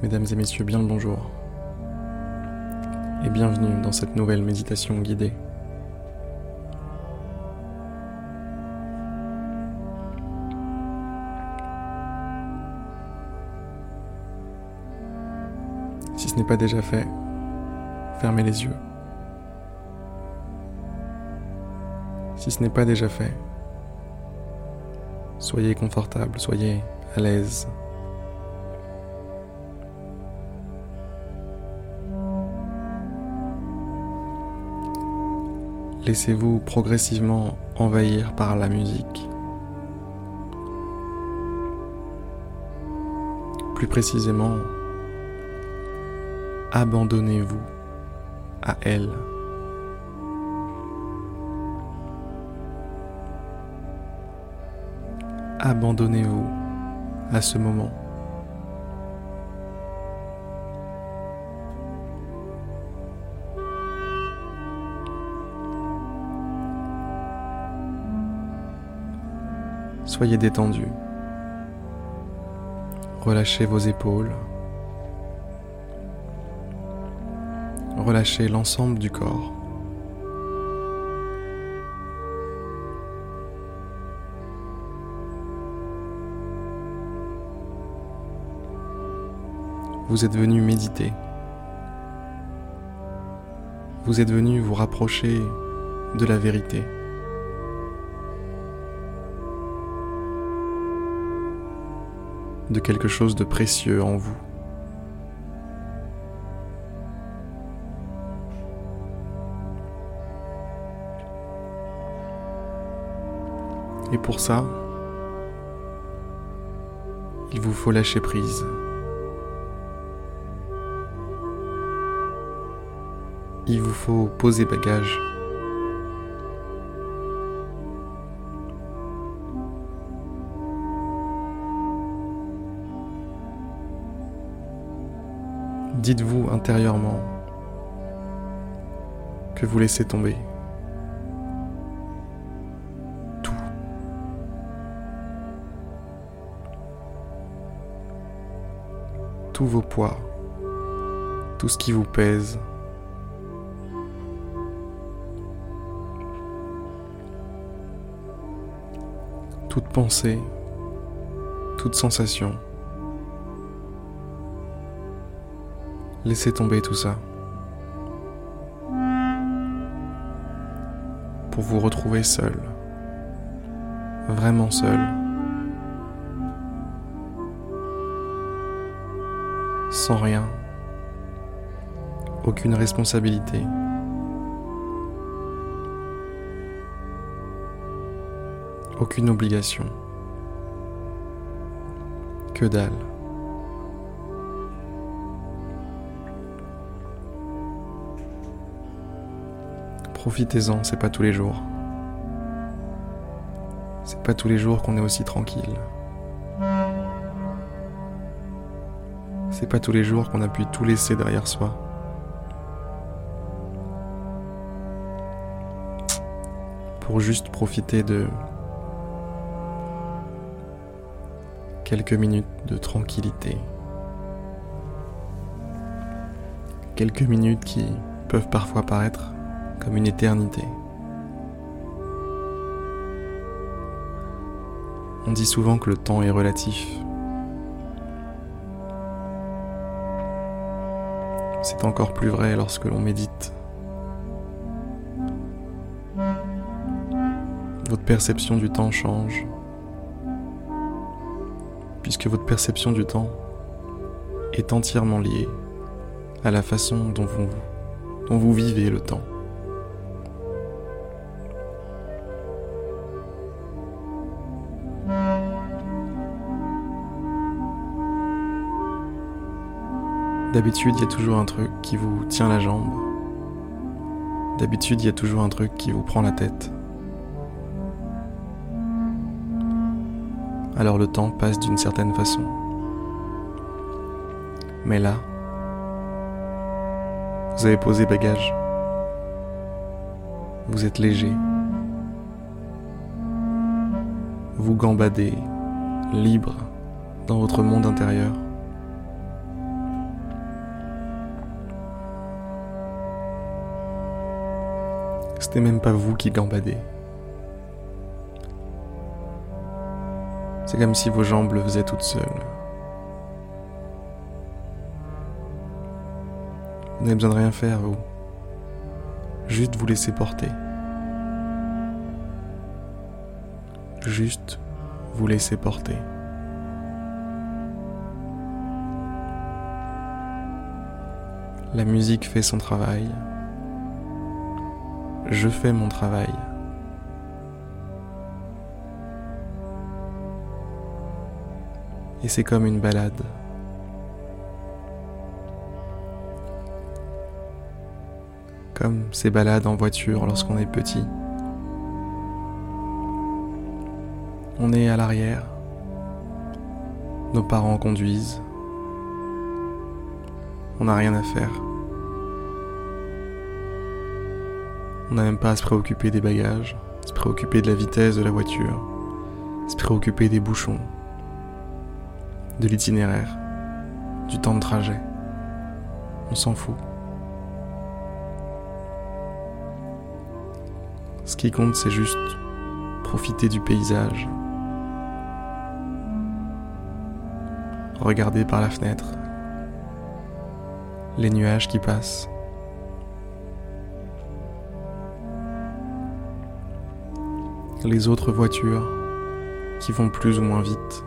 Mesdames et messieurs, bien le bonjour. Et bienvenue dans cette nouvelle méditation guidée. Si ce n'est pas déjà fait, fermez les yeux. Si ce n'est pas déjà fait, soyez confortable, soyez à l'aise. Laissez-vous progressivement envahir par la musique. Plus précisément, abandonnez-vous à elle. Abandonnez-vous à ce moment. Soyez détendu. Relâchez vos épaules. Relâchez l'ensemble du corps. Vous êtes venu méditer. Vous êtes venu vous rapprocher de la vérité. De quelque chose de précieux en vous. Et pour ça, il vous faut lâcher prise. Il vous faut poser bagage. Dites-vous intérieurement que vous laissez tomber tout. Tous vos poids, tout ce qui vous pèse. Toute pensée, toute sensation. Laissez tomber tout ça. Pour vous retrouver seul. Vraiment seul. Sans rien. Aucune responsabilité. Aucune obligation. Que dalle. Profitez-en, c'est pas tous les jours. C'est pas tous les jours qu'on est aussi tranquille. C'est pas tous les jours qu'on a pu tout laisser derrière soi. Pour juste profiter de quelques minutes de tranquillité. Quelques minutes qui peuvent parfois paraître comme une éternité. On dit souvent que le temps est relatif. C'est encore plus vrai lorsque l'on médite. Votre perception du temps change, puisque votre perception du temps est entièrement liée à la façon dont vous, vivez le temps. D'habitude, il y a toujours un truc qui vous tient la jambe. D'habitude, il y a toujours un truc qui vous prend la tête. Alors le temps passe d'une certaine façon. Mais là, vous avez posé bagage. Vous êtes léger. Vous gambadez, libre, dans votre monde intérieur. C'était même pas vous qui gambadez. C'est comme si vos jambes le faisaient toutes seules. Vous n'avez besoin de rien faire, vous. Juste vous laisser porter. Juste vous laisser porter. La musique fait son travail. Je fais mon travail. Et c'est comme une balade. Comme ces balades en voiture lorsqu'on est petit. On est à l'arrière. Nos parents conduisent. On n'a rien à faire. On n'a même pas à se préoccuper des bagages, se préoccuper de la vitesse de la voiture, se préoccuper des bouchons, de l'itinéraire, du temps de trajet. On s'en fout. Ce qui compte, c'est juste profiter du paysage, regarder par la fenêtre, les nuages qui passent. Les autres voitures qui vont plus ou moins vite.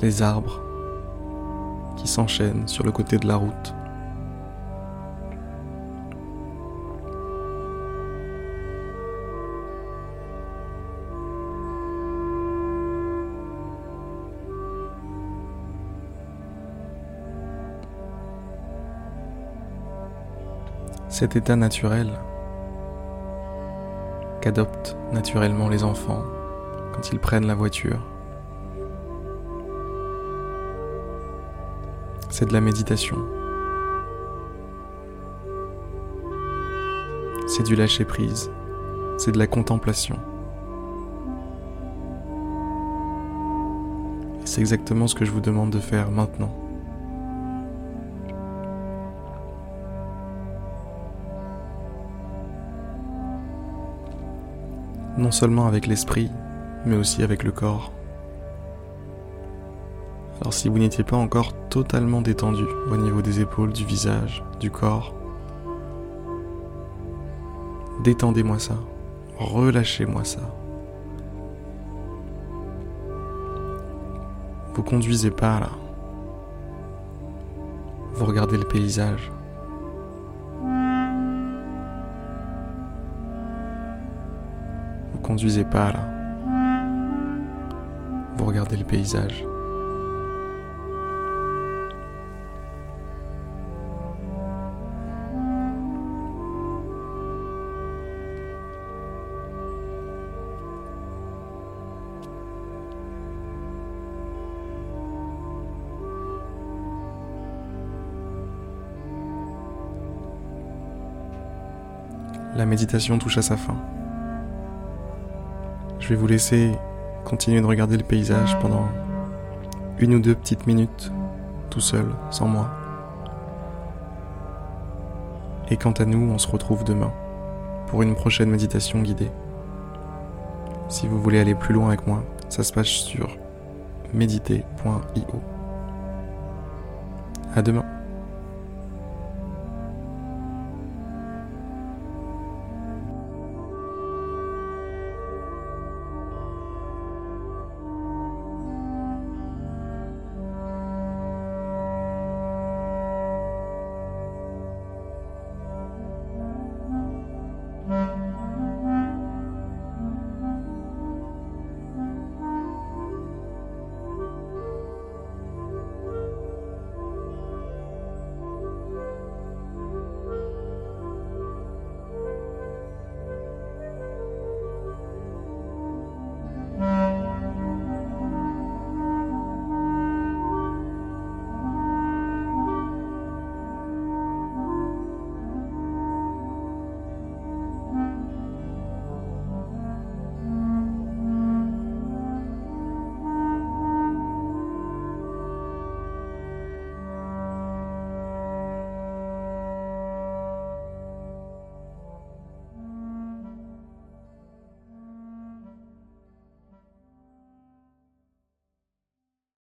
Les arbres qui s'enchaînent sur le côté de la route. Cet état naturel qu'adoptent naturellement les enfants quand ils prennent la voiture. C'est de la méditation. C'est du lâcher-prise. C'est de la contemplation. C'est exactement ce que je vous demande de faire maintenant. Non seulement avec l'esprit, mais aussi avec le corps. Alors si vous n'étiez pas encore totalement détendu au niveau des épaules, du visage, du corps, détendez-moi ça, relâchez-moi ça. Vous conduisez pas là. Vous regardez le paysage. Conduisez pas là. Vous regardez le paysage. La méditation touche à sa fin. Je vais vous laisser continuer de regarder le paysage pendant une ou deux petites minutes, tout seul, sans moi. Et quant à nous, on se retrouve demain pour une prochaine méditation guidée. Si vous voulez aller plus loin avec moi, ça se passe sur méditer.io. À demain.